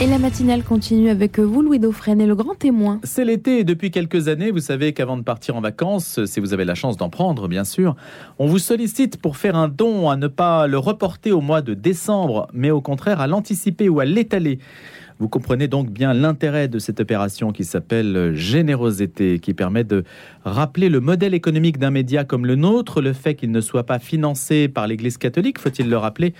Et la matinale continue avec vous, Louis Dauphren, et le grand témoin. C'est l'été et depuis quelques années, vous savez qu'avant de partir en vacances, si vous avez la chance d'en prendre, bien sûr, on vous sollicite pour faire un don, à ne pas le reporter au mois de décembre, mais au contraire à l'anticiper ou à l'étaler. Vous comprenez donc bien l'intérêt de cette opération qui s'appelle Générosité, qui permet de rappeler le modèle économique d'un média comme le nôtre, le fait qu'il ne soit pas financé par l'Église catholique, faut-il le rappeler,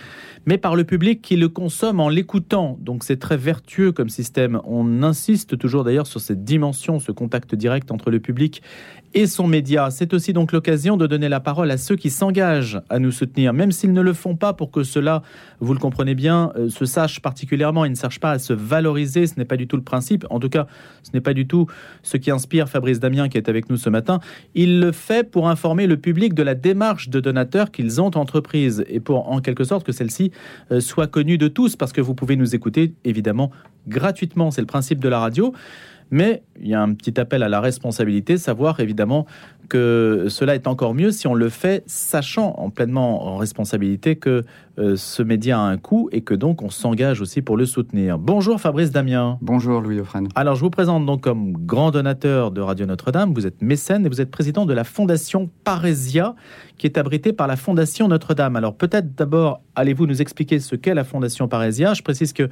mais par le public qui le consomme en l'écoutant. Donc c'est très vertueux comme système. On insiste toujours d'ailleurs sur cette dimension, ce contact direct entre le public et son média. C'est aussi donc l'occasion de donner la parole à ceux qui s'engagent à nous soutenir, même s'ils ne le font pas pour que cela, vous le comprenez bien, euh, se sache particulièrement. Ils ne cherchent pas à se valoriser, ce n'est pas du tout le principe. En tout cas, ce n'est pas du tout ce qui inspire Fabrice Damien qui est avec nous ce matin. Il le fait pour informer le public de la démarche de donateurs qu'ils ont entreprise et pour en quelque sorte que celle-ci euh, soit connue de tous parce que vous pouvez nous écouter évidemment gratuitement. C'est le principe de la radio. Mais il y a un petit appel à la responsabilité, savoir évidemment que cela est encore mieux si on le fait sachant en pleinement en responsabilité que euh, ce média a un coût et que donc on s'engage aussi pour le soutenir. Bonjour Fabrice Damien. Bonjour Louis Offren. Alors je vous présente donc comme grand donateur de Radio Notre-Dame, vous êtes mécène et vous êtes président de la fondation Parésia qui est abritée par la fondation Notre-Dame. Alors peut-être d'abord allez-vous nous expliquer ce qu'est la fondation Parésia? Je précise que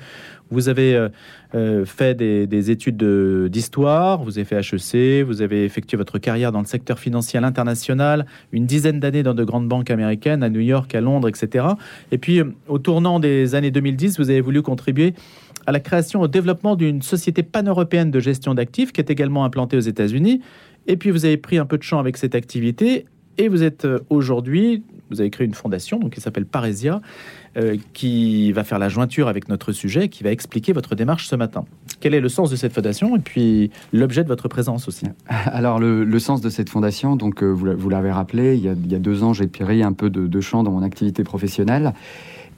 vous avez euh, euh, fait des, des études d'histoire, vous avez fait HEC, vous avez effectué votre carrière dans le secteur financier à l'international, une dizaine d'années dans de grandes banques américaines, à New York, à Londres, etc. Et puis, euh, au tournant des années 2010, vous avez voulu contribuer à la création, au développement d'une société pan-européenne de gestion d'actifs qui est également implantée aux États-Unis. Et puis, vous avez pris un peu de champ avec cette activité et vous êtes euh, aujourd'hui, vous avez créé une fondation donc, qui s'appelle Parésia, euh, qui va faire la jointure avec notre sujet, qui va expliquer votre démarche ce matin. Quel est le sens de cette fondation et puis l'objet de votre présence aussi? Alors, le, sens de cette fondation, donc euh, vous l'avez rappelé, il y, a, deux ans, j'ai pris un peu de, de champ dans mon activité professionnelle.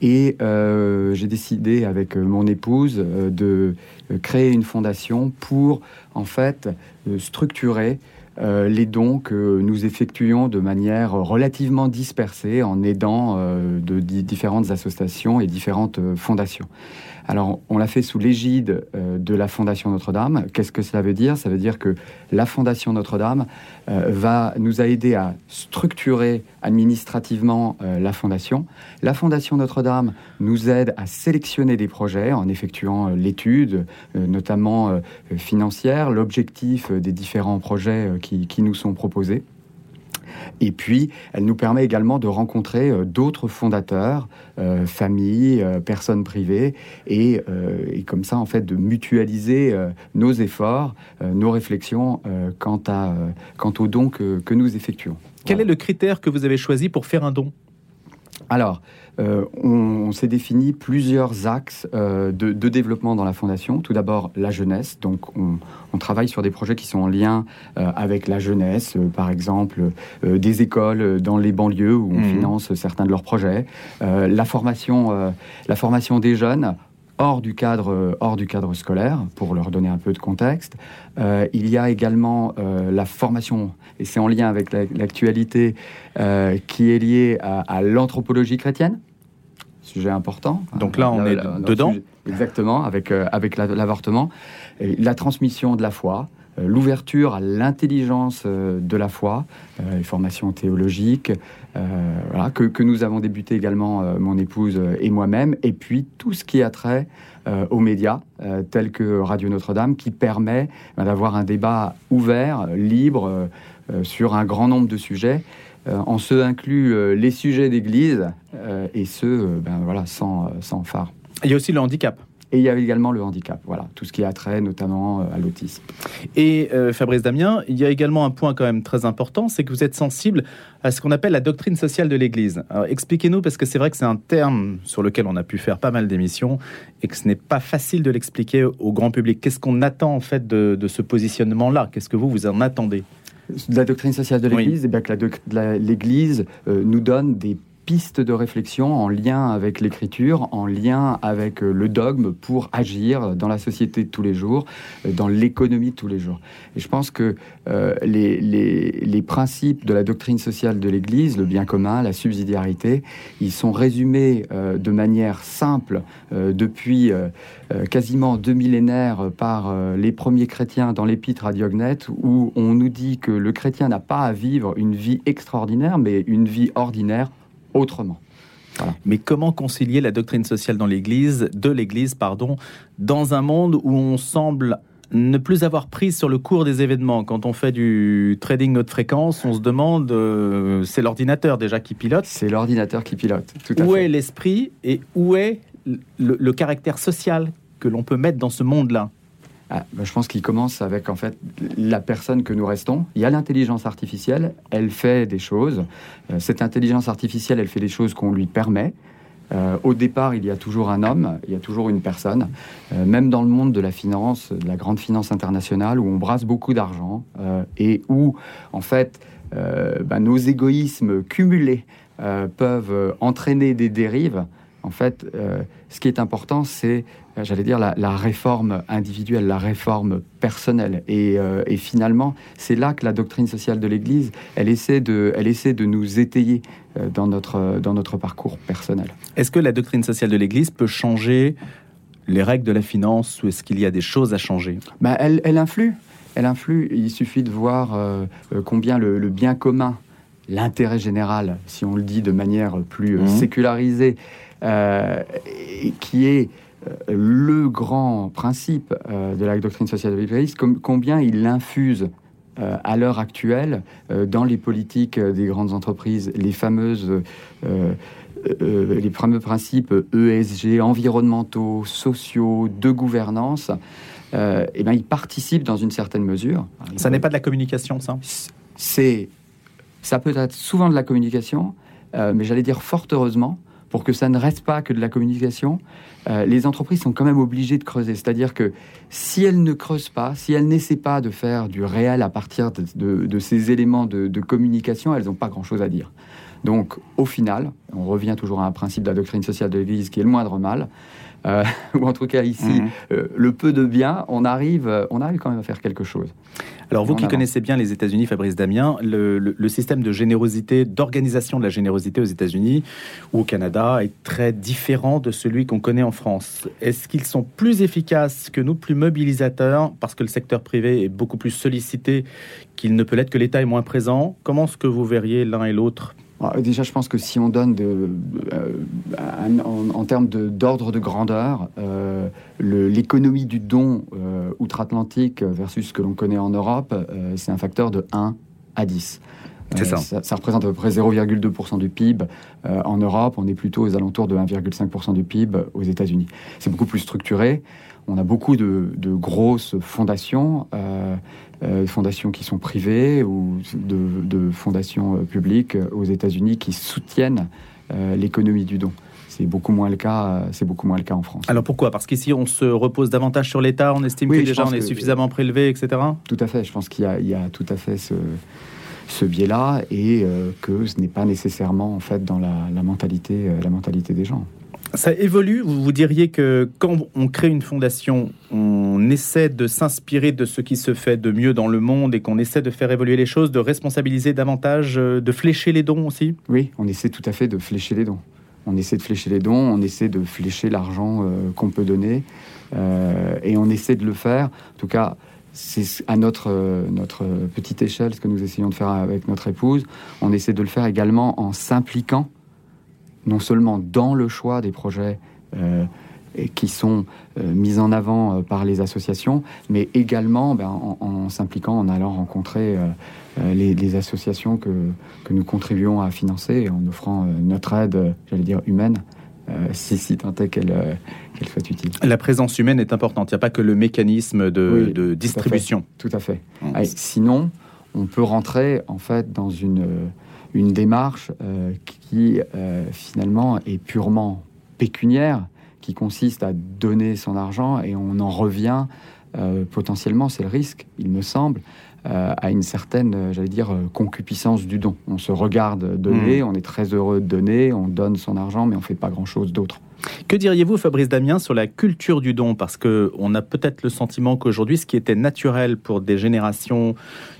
Et j'ai décidé avec mon épouse de créer une fondation pour en fait structurer euh, les dons que nous effectuons de manière relativement dispersée en aidant euh, de différentes associations et différentes euh, fondations. Alors, on l'a fait sous l'égide euh, de la Fondation Notre-Dame. Qu'est-ce que cela veut dire? Ça veut dire que la Fondation Notre-Dame euh, va nous a à structurer administrativement euh, la Fondation. La Fondation Notre-Dame nous aide à sélectionner des projets en effectuant l'étude, notamment financière, l'objectif des différents projets qui nous sont proposés. Et puis, elle nous permet également de rencontrer euh, d'autres fondateurs, euh, familles, euh, personnes privées, et, comme ça, en fait, de mutualiser nos efforts, nos réflexions quant, à, quant aux dons que, nous effectuons. Quel est le critère que vous avez choisi pour faire un don? Alors, euh, on, s'est défini plusieurs axes euh, de, développement dans la fondation. Tout d'abord, la jeunesse. Donc, on, travaille sur des projets qui sont en lien euh, avec la jeunesse, par exemple des écoles dans les banlieues où on mmh. finance certains de leurs projets. la formation, la formation des jeunes hors du cadre, hors du cadre scolaire, pour leur donner un peu de contexte. Euh, il y a également euh, la formation, et c'est en lien avec l'actualité, euh, qui est liée à, l'anthropologie chrétienne, sujet important. Donc là, on est dedans. exactement, avec, avec l'avortement. La transmission de la foi, euh, l'ouverture à l'intelligence euh, de la foi, euh, les formations théologiques, voilà, que, nous avons débuté également, mon épouse et moi-même, et puis tout ce qui a trait aux médias, tels que Radio Notre-Dame, qui permet d'avoir un débat ouvert, libre, sur un grand nombre de sujets. en ce inclut les sujets d'Église et ceux ben, voilà, sans, sans phare. Il y a aussi le handicap. Et il y avait également le handicap, voilà, tout ce qui a trait notamment euh, à l'autisme. Et euh, Fabrice Damien, il y a également un point quand même très important, c'est que vous êtes sensible à ce qu'on appelle la doctrine sociale de l'Église. expliquez-nous, parce que c'est vrai que c'est un terme sur lequel on a pu faire pas mal d'émissions et que ce n'est pas facile de l'expliquer au grand public. Qu'est-ce qu'on attend en fait de, ce positionnement-là? Qu'est-ce que vous, vous en attendez? La doctrine sociale de l'Église, eh bien que l'Église euh, nous donne des pistes de réflexion en lien avec l'écriture, en lien avec euh, le dogme pour agir dans la société de tous les jours, euh, dans l'économie de tous les jours. Et je pense que euh, les, les, principes de la doctrine sociale de l'Église, le bien commun, la subsidiarité, ils sont résumés de manière simple depuis quasiment deux millénaires par les premiers chrétiens dans l'épître à Diognète, où on nous dit que le chrétien n'a pas à vivre une vie extraordinaire, mais une vie ordinaire autrement. Mais comment concilier la doctrine sociale dans l'Église, de l'Église, pardon, dans un monde où on semble ne plus avoir prise sur le cours des événements? Quand on fait du trading haute fréquence, on se demande, euh, c'est l'ordinateur déjà qui pilote. C'est l'ordinateur qui pilote. Tout à où est l'esprit et où est le caractère social que l'on peut mettre dans ce monde-là? Je pense qu'il commence avec en fait la personne que nous restons. Il y a l'intelligence artificielle, elle fait des choses. Euh, cette intelligence artificielle, elle fait des choses qu'on lui permet. Euh, au départ, il y a toujours un homme, il y a toujours une personne. Euh, même dans le monde de la finance, de la grande finance internationale, où on brasse beaucoup d'argent et où en fait bah, nos égoïsmes cumulés peuvent entraîner des dérives. En fait, ce qui est important, c'est euh, j'allais dire, la, réforme individuelle, la réforme personnelle. Euh, et, finalement, c'est là que la doctrine sociale de l'Église, elle essaie de, elle essaie de nous étayer euh, dans notre, dans notre parcours personnel. Est-ce que la doctrine sociale de l'Église peut changer les règles de la finance ou est-ce qu'il y a des choses à changer? Bah, elle, elle, influe. Elle influe. Il suffit de voir combien le, bien commun, l'intérêt général, si on le dit de manière plus mmh. sécularisée, qui est euh, le grand principe euh, de la doctrine sociale de l'Église, combien il l'infuse euh, à l'heure actuelle dans les politiques des grandes entreprises, les fameuses les fameux principes ESG, environnementaux, sociaux, de gouvernance, et eh bien, il participe dans une certaine mesure. Ça n'est pas de la communication, ça? C'est, ça peut être souvent de la communication, mais j'allais dire fort heureusement, pour que ça ne reste pas que de la communication, euh, les entreprises sont quand même obligées de creuser. C'est-à-dire que si elles ne creusent pas, si elles n'essaient pas de faire du réel à partir de, ces éléments de, de communication, elles n'ont pas grand-chose à dire. Donc, au final, on revient toujours à un principe de la doctrine sociale de l'Église qui est le moindre mal. Euh, ou en tout cas ici, mhm. euh, le peu de bien, on arrive, on arrive quand même à faire quelque chose. Alors vous qui connaissez bien les États-Unis, Fabrice Damien, le, système de générosité, d'organisation de la générosité aux États-Unis ou au Canada est très différent de celui qu'on connaît en France. Est-ce qu'ils sont plus efficaces que nous, plus mobilisateurs, parce que le secteur privé est beaucoup plus sollicité qu'il ne peut l'être, que l'État est moins présent? Comment est-ce que vous verriez l'un et l'autre? Déjà, je pense que si on donne euh, en, termes d'ordre de, grandeur, euh, l'économie du don euh, outre-Atlantique versus ce que l'on connaît en Europe, c'est un facteur de 1 à 10. Ça. ça. ça. représente à peu près 0,2% du PIB. en Europe, on est plutôt aux alentours de 1,5% du PIB aux États-Unis. C'est beaucoup plus structuré. On a beaucoup de, grosses fondations, euh, euh, fondations qui sont privées ou de, fondations euh, publiques aux États-Unis qui soutiennent l'économie du don. C'est beaucoup moins le cas. C'est beaucoup moins le cas en France. Alors pourquoi? Parce qu'ici on se repose davantage sur l'État. On estime que déjà on est suffisamment prélevé, etc. Tout à fait. Je pense qu'il y, a tout à fait ce, biais-là et que ce n'est pas nécessairement en fait dans la mentalité, la mentalité des gens. Ça évolue. Vous, diriez que quand on crée une fondation, on essaie de s'inspirer de ce qui se fait de mieux dans le monde et qu'on essaie de faire évoluer les choses, de responsabiliser davantage, euh, de flécher les dons aussi? Oui, on essaie tout à fait de flécher les dons. On essaie de flécher les dons, on essaie de flécher l'argent euh, qu'on peut donner euh, et on essaie de le faire. En tout cas, c'est à notre, petite échelle ce que nous essayons de faire avec notre épouse. On essaie de le faire également en s'impliquant non seulement dans le choix des projets euh, qui sont euh, mis en avant euh, par les associations, mais également ben, en, s'impliquant, en allant rencontrer les, associations que, que, nous contribuons à financer, en offrant notre aide, j'allais dire, humaine. si, si tant est qu'elle soit utile. La présence humaine est importante. Il n'y a pas que le mécanisme de, distribution. Tout à fait. sinon, on peut rentrer en fait dans une une démarche euh, qui euh, finalement est purement pécuniaire, qui consiste à donner son argent et on en revient potentiellement, c'est le risque, il me semble, à une certaine, j'allais dire, concupiscence du don. On se regarde donner, mmh. on est très heureux de donner, on donne son argent, mais on ne fait pas grand-chose d'autre. Que diriez-vous, Fabrice Damien, sur la culture du don? Parce qu'on a peut-être le sentiment qu'aujourd'hui, ce qui était naturel pour des générations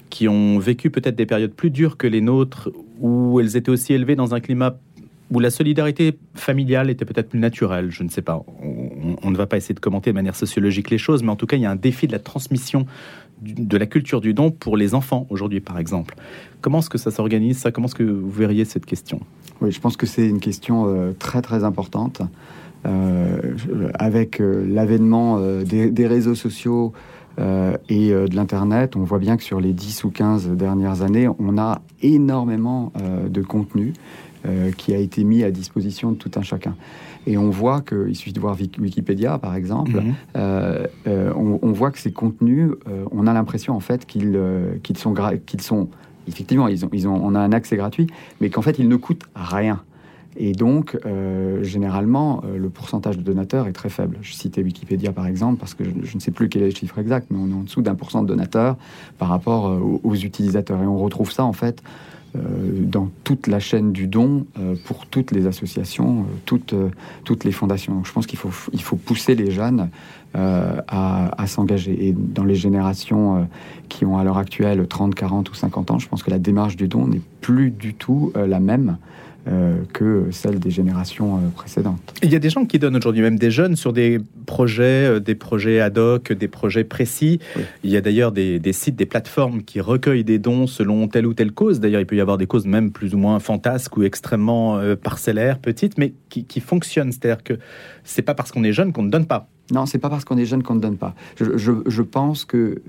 qui ont vécu peut-être des périodes plus dures que les nôtres, où elles étaient aussi élevées dans un climat où la solidarité familiale était peut-être plus naturelle, je ne sais pas. On, ne va pas essayer de commenter de manière sociologique les choses, mais en tout cas, il y a un défi de la transmission de la culture du don pour les enfants aujourd'hui, par exemple. Comment est-ce que ça s'organise ça? Comment est-ce que vous verriez cette question? Oui, je pense que c'est une question euh, très très importante. Euh, avec euh, l'avènement des, réseaux sociaux et de l'Internet, on voit bien que sur les 10 ou 15 dernières années, on a énormément de contenu qui a été mis à disposition de tout un chacun. Et on voit qu'il suffit de voir Wikipédia, par exemple, mhm. euh, euh, on, voit que ces contenus, euh, on a l'impression en fait qu'ils sont, qu'ils sont, effectivement, ils ont, ils ont, on a un accès gratuit, mais qu'en fait, ils ne coûtent rien. Et donc, généralement, le pourcentage de donateurs est très faible. Je citais Wikipédia par exemple, parce que je, ne sais plus quel est le chiffre exact, mais on est en dessous d'un pour cent de donateurs par rapport aux, aux, utilisateurs. Et on retrouve ça en fait euh, dans toute la chaîne du don euh, pour toutes les associations, euh, toutes, toutes les fondations. je pense qu'il faut, il faut pousser les jeunes à, à s'engager. Et dans les générations qui ont à l'heure actuelle 30, 40 ou 50 ans, je pense que la démarche du don n'est plus du tout la même. Euh, que celle des générations euh, précédentes. Il y a des gens qui donnent aujourd'hui, même des jeunes, sur des projets, euh, des projets ad hoc, des projets précis. Il y a d'ailleurs des, sites, des plateformes qui recueillent des dons selon telle ou telle cause. D'ailleurs, il peut y avoir des causes même plus ou moins fantasques ou extrêmement parcellaires, petites, mais qui, fonctionnent. C'est-à-dire que c'est pas parce qu'on est jeune qu'on ne donne pas. Non, c'est pas parce qu'on est jeune qu'on ne donne pas. Je, pense que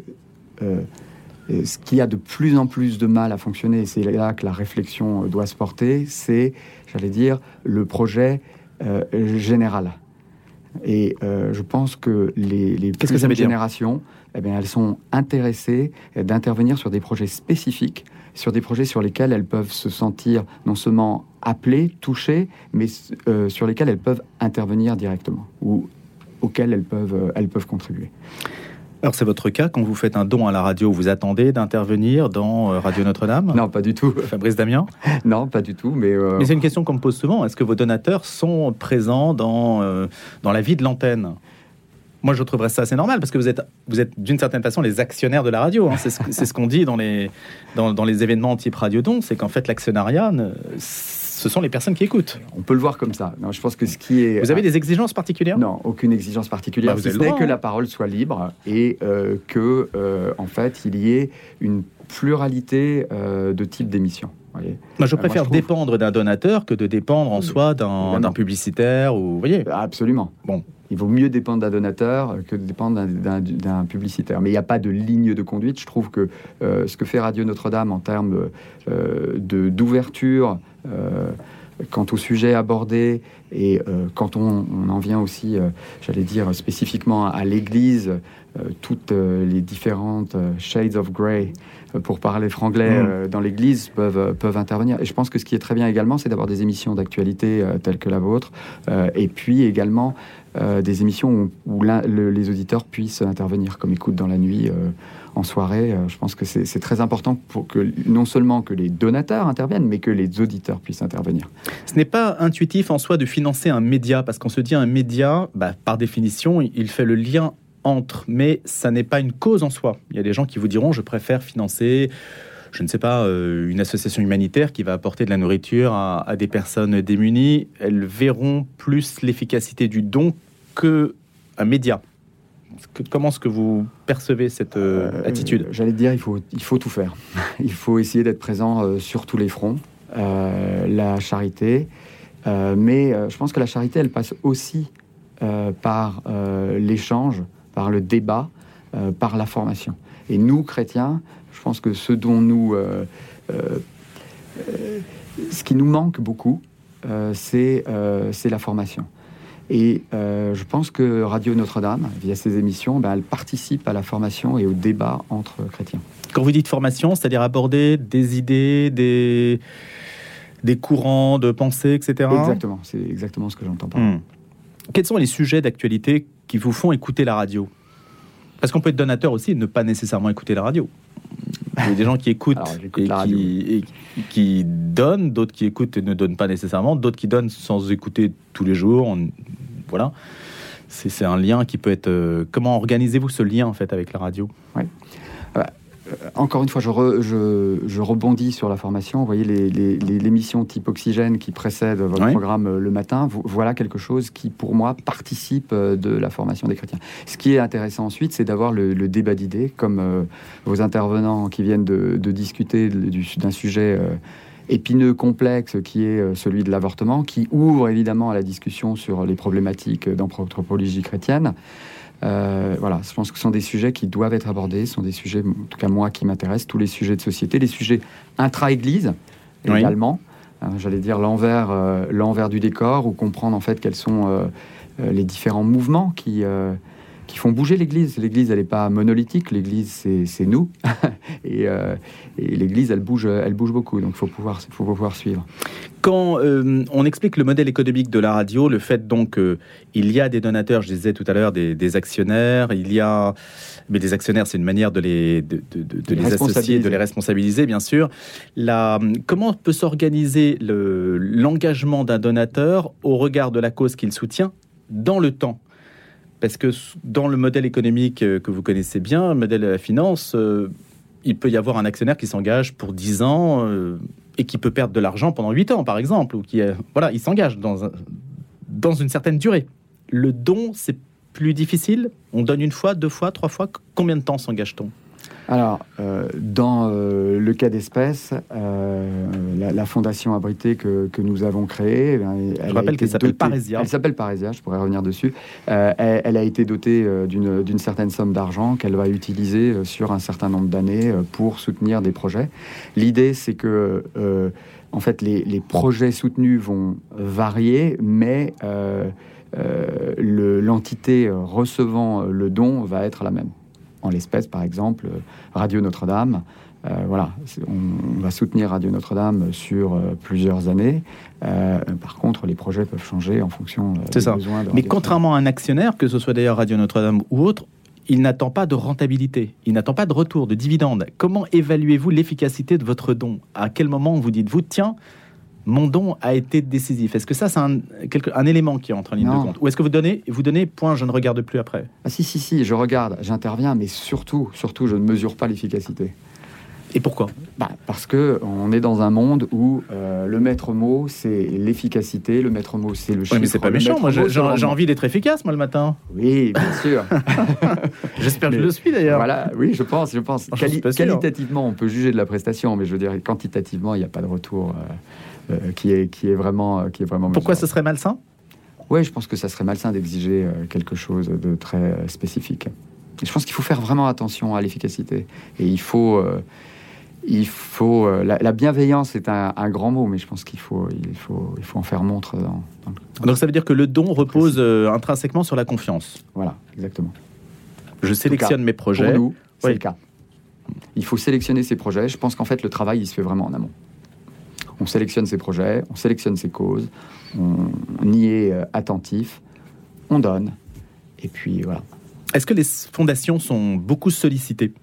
ce qui a de plus en plus de mal à fonctionner, et c'est là que la réflexion euh, doit se porter, c'est, j'allais dire, le projet euh, général. Et euh, je pense que les, les plus que générations, eh bien, elles sont intéressées d'intervenir sur des projets spécifiques, sur des projets sur lesquels elles peuvent se sentir non seulement appelées, touchées, mais sur lesquels elles peuvent intervenir directement ou auxquels elles peuvent, elles peuvent contribuer. Alors c'est votre cas, quand vous faites un don à la radio, vous attendez d'intervenir dans euh, Radio Notre-Dame? Non, pas du tout. Fabrice Damien? Non, pas du tout. Mais, euh, mais c'est une question qu'on me pose souvent. Est-ce que vos donateurs sont présents dans, euh, dans la vie de l'antenne? Moi, je trouverais ça assez normal parce que vous êtes, vous êtes d'une certaine façon les actionnaires de la radio. Hein. C'est ce, qu'on dit dans les, dans, dans les événements type Radio Don, c'est qu'en fait, l'actionnariat, ce sont les personnes qui écoutent. On peut le voir comme ça. Non, je pense que ce qui est. Vous avez des exigences particulières? Non, aucune exigence particulière. Bah, vous que la parole soit libre et euh, que, euh, en fait, il y ait une pluralité euh, de types d'émissions. Moi, je préfère dépendre d'un donateur que de dépendre en soi d'un publicitaire ou, vous voyez. Absolument. Bon, il vaut mieux dépendre d'un donateur que de dépendre d'un publicitaire. Mais il n'y a pas de ligne de conduite. Je trouve que euh, ce que fait Radio Notre-Dame en termes euh, d'ouverture quant au sujet abordé et quand on, en vient aussi, j'allais dire spécifiquement à l'Église, toutes les différentes shades of grey pour parler franglais mm. dans l'Église peuvent, peuvent intervenir. Et je pense que ce qui est très bien également, c'est d'avoir des émissions d'actualité telles que la vôtre, et puis également euh, des émissions où, les auditeurs puissent intervenir, comme écoute dans la nuit, euh, en soirée. Euh, je pense que c'est très important pour que non seulement que les donateurs interviennent, mais que les auditeurs puissent intervenir. Ce n'est pas intuitif en soi de financer un média, parce qu'on se dit un média, bah, par définition, il fait le lien entre, mais ça n'est pas une cause en soi. Il y a des gens qui vous diront, je préfère financer je ne sais pas, une association humanitaire qui va apporter de la nourriture à, des personnes démunies, elles verront plus l'efficacité du don que un média. Comment est-ce que vous percevez cette euh, euh, attitude J'allais dire, il faut, il faut tout faire. il faut essayer d'être présent euh, sur tous les fronts. la charité, mais je pense que la charité, elle passe aussi par l'échange, par le débat, par la formation. Et nous, chrétiens, je pense que ce dont nous... ce qui nous manque beaucoup, c'est la formation. Et euh, je pense que Radio Notre-Dame, via ses émissions, ben, elle participe à la formation et au débat entre chrétiens. Quand vous dites formation, c'est-à-dire aborder des idées, des, des courants de pensée, etc. Exactement, c'est exactement ce que j'entends par hmm. Quels sont les sujets d'actualité qui vous font écouter la radio? Parce qu'on peut être donateur aussi et ne pas nécessairement écouter la radio. Il y a des gens qui écoutent Alors, et qui, et qui donnent, d'autres qui écoutent et ne donnent pas nécessairement, d'autres qui donnent sans écouter tous les jours. On- voilà. C'est un lien qui peut être. euh, comment organisez-vous ce lien en fait avec la radio? Encore une fois, je, re- je- je rebondis sur la formation. Vous voyez, les- les- les- l'émission type Oxygène qui précède votre Oui. programme euh, le matin, vo- voilà quelque chose qui, pour moi, participe euh, de la formation des chrétiens. Ce qui est intéressant ensuite, c'est d'avoir le, le débat d'idées, comme euh, vos intervenants qui viennent de, de discuter d'un sujet euh, épineux, complexe, qui est euh, celui de l'avortement, qui ouvre évidemment à la discussion sur les problématiques d'anthropologie chrétienne. Euh, voilà, je pense que ce sont des sujets qui doivent être abordés, ce sont des sujets, en tout cas moi, qui m'intéressent, tous les sujets de société, les sujets intra-église Oui. également. Hein, J'allais dire l'envers, euh, l'envers du décor, ou comprendre en fait quels sont euh, euh, les différents mouvements qui, euh, qui font bouger l'Église. L'Église, elle n'est pas monolithique, l'Église, c'est nous. et euh, et l'Église, elle bouge, elle bouge beaucoup, donc il faut pouvoir, faut pouvoir suivre. Quand euh, on explique le modèle économique de la radio, le fait donc qu'il y a des donateurs, je disais tout à l'heure, des, des actionnaires, il y a. Mais des actionnaires, c'est une manière de les, de, de- de- de Les les associer, de les responsabiliser, bien sûr. La, comment peut s'organiser le- l'engagement d'un donateur au regard de la cause qu'il soutient dans le temps? Parce que dans le modèle économique euh, que vous connaissez bien, le modèle de la finance, euh, il peut y avoir un actionnaire qui s'engage pour 10 ans euh, et qui peut perdre de l'argent pendant 8 ans, par exemple, ou qui, voilà, il s'engage dans une certaine durée. Le don, c'est plus difficile? On donne une fois, deux fois, trois fois? Combien de temps s'engage-t-on? Alors, euh, dans euh, le cas d'espèce, euh, la, la fondation abritée que, que nous avons créée, eh elle Je a rappelle été qu'elle s'appelle Parésia. Elle s'appelle Parésia, je pourrais revenir dessus. Elle, elle a été dotée d'une certaine somme d'argent qu'elle va utiliser sur un certain nombre d'années pour soutenir des projets. L'idée, c'est que, en fait, les, les projets soutenus vont varier, mais le- l'entité recevant le don va être la même. En l'espèce, par exemple, euh, Radio Notre-Dame. Euh, voilà, on, on va soutenir Radio Notre-Dame sur euh, plusieurs années. Euh, par contre, les projets peuvent changer en fonction des ça. besoins. de Mais contrairement à un actionnaire, que ce soit d'ailleurs Radio Notre-Dame ou autre, il n'attend pas de rentabilité, il n'attend pas de retour, de dividende. Comment évaluez-vous l'efficacité de votre don? À quel moment vous dites-vous, tiens, mon don a été décisif Est-ce que ça, c'est un, élément qui entre en ligne Non. de compte Ou est-ce que vous donnez, vous donnez, point, je ne regarde plus après Ah si, si, si, je regarde, j'interviens, mais surtout, surtout, je ne mesure pas l'efficacité. Et pourquoi? Bah, parce que on est dans un monde où euh, le maître mot, c'est l'efficacité, le maître mot, c'est le chiffre. Oui, mais c'est pas méchant. Moi, j'ai envie d'être efficace, moi, le matin. Oui, bien sûr. J'espère que je le suis, d'ailleurs. voilà, oui, je pense, je pense. Ah, je Quali- qualitativement, on peut juger de la prestation, mais je veux dire, quantitativement, il n'y a pas de retour euh, euh, qui, est, qui, est vraiment, qui est vraiment Pourquoi ce serait malsain? Oui, je pense que ça serait malsain d'exiger quelque chose de très spécifique. Je pense qu'il faut faire vraiment attention à l'efficacité. Et il faut... euh, il faut euh, la, la bienveillance est un, un grand mot, mais je pense qu'il faut, il faut, il faut en faire montre. Dans, dans le- Donc ça veut dire que le don repose euh, intrinsèquement sur la confiance. Voilà, exactement. Je sélectionne mes Pour projets. nous, c'est Oui. le cas. Il faut sélectionner ses projets. Je pense qu'en fait, le travail, il se fait vraiment en amont. On sélectionne ses projets, on sélectionne ses causes, on, on y est euh, attentif, on donne, et puis voilà. Est-ce que les fondations sont beaucoup sollicitées?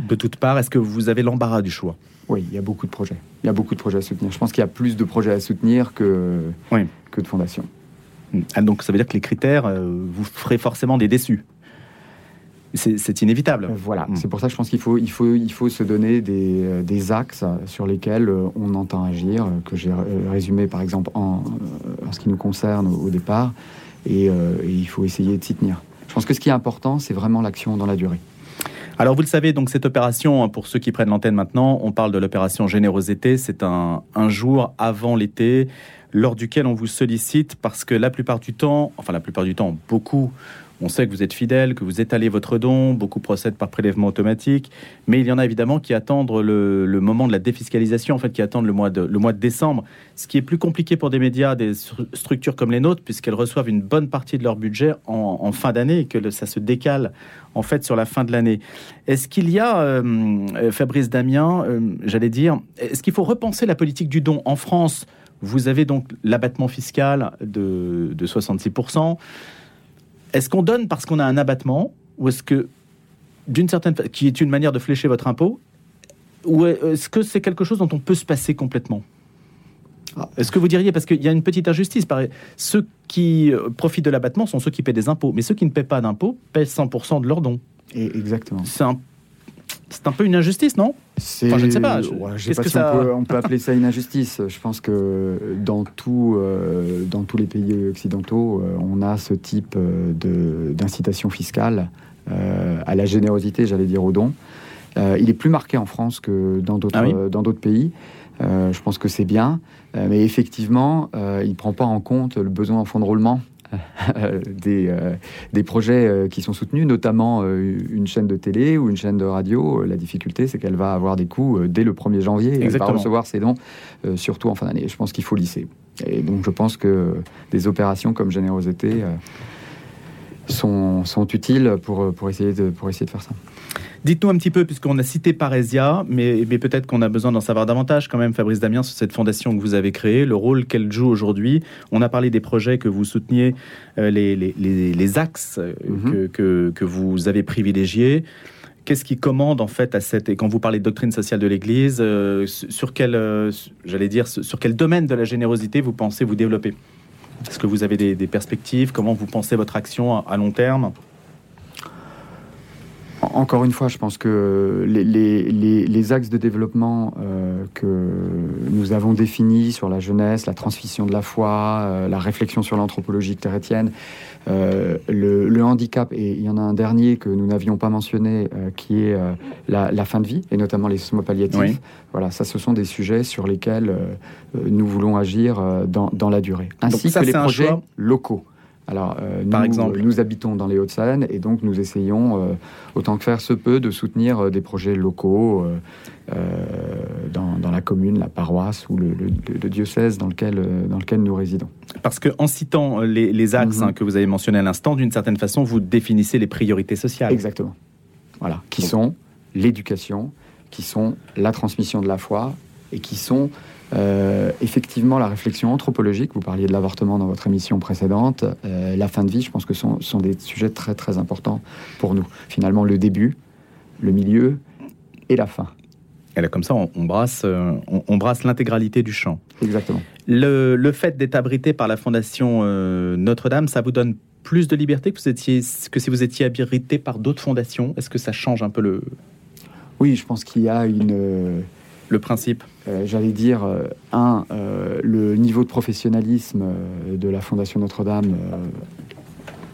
De toutes parts Est-ce que vous avez l'embarras du choix? Oui, il y a beaucoup de projets. Il y a beaucoup de projets à soutenir. Je pense qu'il y a plus de projets à soutenir que, Oui. que de fondations. Ah, Donc ça veut dire que les critères, euh, vous ferez forcément des déçus. C'est inévitable. Euh, Voilà, Mm. c'est pour ça que je pense qu'il faut, il faut, il faut se donner des, euh, des axes sur lesquels on entend agir, que j'ai résumé par exemple en, en ce qui nous concerne au, au départ, et, euh, et il faut essayer de s'y tenir. Je pense que ce qui est important, c'est vraiment l'action dans la durée. Alors vous le savez, donc cette opération, hein, pour ceux qui prennent l'antenne maintenant, on parle de l'opération Générosité. C'est un, un jour avant l'été, lors duquel on vous sollicite parce que la plupart du temps, enfin la plupart du temps, beaucoup, on sait que vous êtes fidèle, que vous étalez votre don, beaucoup procèdent par prélèvement automatique, mais il y en a évidemment qui attendent le, moment de la défiscalisation, en fait, qui attendent le mois, de, décembre, ce qui est plus compliqué pour des médias, des stru- structures comme les nôtres, puisqu'elles reçoivent une bonne partie de leur budget en, fin d'année et que ça se décale en fait sur la fin de l'année. Est-ce qu'il y a, euh, euh, Fabrice Damien, euh, j'allais dire, est-ce qu'il faut repenser la politique du don en France? Vous avez donc l'abattement fiscal de, de 66%. Est-ce qu'on donne parce qu'on a un abattement ou est-ce que d'une certaine, qui est une manière de flécher votre impôt, ou est-ce que c'est quelque chose dont on peut se passer complètement? Ah. Est-ce que vous diriez, parce qu'il y a une petite injustice, ceux qui euh, profitent de l'abattement sont ceux qui paient des impôts, mais ceux qui ne paient pas d'impôts paient 100% de leurs dons. exactement. C'est un, c'est un peu une injustice, non? Enfin, Je ne sais pas. Je, sais pas si on, peut, appeler ça une injustice. Je pense que dans, tout, euh, dans tous les pays occidentaux, euh, on a ce type d'incitation fiscale à la générosité, j'allais dire, aux dons. il est plus marqué en France que dans d'autres ah pays. Euh, je pense que c'est bien, euh, mais effectivement, euh, il ne prend pas en compte le besoin en fonds de roulement des, des, projets qui sont soutenus, notamment une chaîne de télé ou une chaîne de radio. La difficulté, c'est qu'elle va avoir des coûts dès le 1er janvier et elle va recevoir ses dons, surtout en fin d'année. Je pense qu'il faut lisser. Et donc, je pense que des opérations comme Générosité sont, sont utiles pour, pour, essayer de, pour essayer de faire ça. Dites-nous un petit peu, puisqu'on a cité Parésia, mais, mais peut-être qu'on a besoin d'en savoir davantage quand même, Fabrice Damien, sur cette fondation que vous avez créée, le rôle qu'elle joue aujourd'hui. On a parlé des projets que vous souteniez, euh, les, les, les, axes euh, mhm. que, que, que, vous avez privilégiés. Qu'est-ce qui commande en fait à cette et quand vous parlez de doctrine sociale de l'Église, euh, sur quel, j'allais dire, sur quel domaine de la générosité vous pensez vous développer? Est-ce que vous avez des, perspectives? Comment vous pensez votre action à long terme? Encore une fois, je pense que les, axes de développement euh, que nous avons définis sur la jeunesse, la transmission de la foi, euh, la réflexion sur l'anthropologie chrétienne, euh, le, handicap, et il y en a un dernier que nous n'avions pas mentionné, qui est la, fin de vie, et notamment les soins palliatifs. Voilà, ça, ce sont des sujets sur lesquels nous voulons agir dans, la durée, ainsi que les projets locaux. Alors, euh, Par nous, exemple. nous habitons dans les Hauts-de-Seine et donc nous essayons, euh, autant que faire se peut, de soutenir euh, des projets locaux dans, la commune, la paroisse ou le, diocèse dans lequel, dans lequel nous résidons. Parce qu'en citant les, axes mhm. hein, que vous avez mentionnés à l'instant, d'une certaine façon, vous définissez les priorités sociales. Exactement. Voilà, qui sont l'éducation, qui sont la transmission de la foi et qui sont euh, effectivement, la réflexion anthropologique, vous parliez de l'avortement dans votre émission précédente, euh, la fin de vie, je pense que sont, sont des sujets très très importants pour nous. Finalement, le début, le milieu et la fin. Et là, comme ça, on, brasse, euh, on, brasse l'intégralité du champ. Exactement. Le, le fait d'être abrité par la Fondation Notre-Dame, ça vous donne plus de liberté que, vous étiez, que si vous étiez abrité par d'autres fondations? Est-ce que ça change un peu le... Oui, je pense qu'il y a une le principe euh, J'allais dire, euh, un, euh, le niveau de professionnalisme de la Fondation Notre-Dame,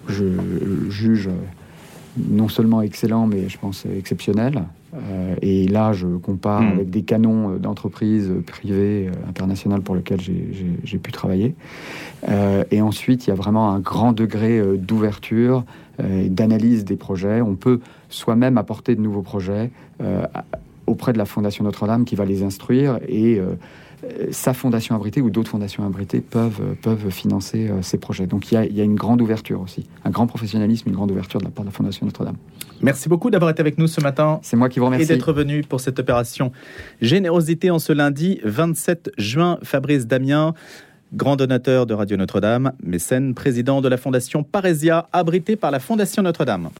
je juge non seulement excellent, mais je pense exceptionnel. et là, je compare hmm. avec des canons d'entreprises privées internationales pour lesquelles j'ai pu travailler. et ensuite, il y a vraiment un grand degré d'ouverture et d'analyse des projets. On peut soi-même apporter de nouveaux projets auprès de la Fondation Notre-Dame qui va les instruire et euh, sa fondation abritée ou d'autres fondations abritées peuvent, peuvent financer euh, ces projets. Donc il y, a, il y, a, une grande ouverture aussi, un grand professionnalisme, une grande ouverture de la part de la Fondation Notre-Dame. Merci beaucoup d'avoir été avec nous ce matin. C'est moi qui vous remercie. Et d'être venu pour cette opération Générosité en ce lundi 27 juin. Fabrice Damien, grand donateur de Radio Notre-Dame, mécène, président de la Fondation Parésia, abritée par la Fondation Notre-Dame.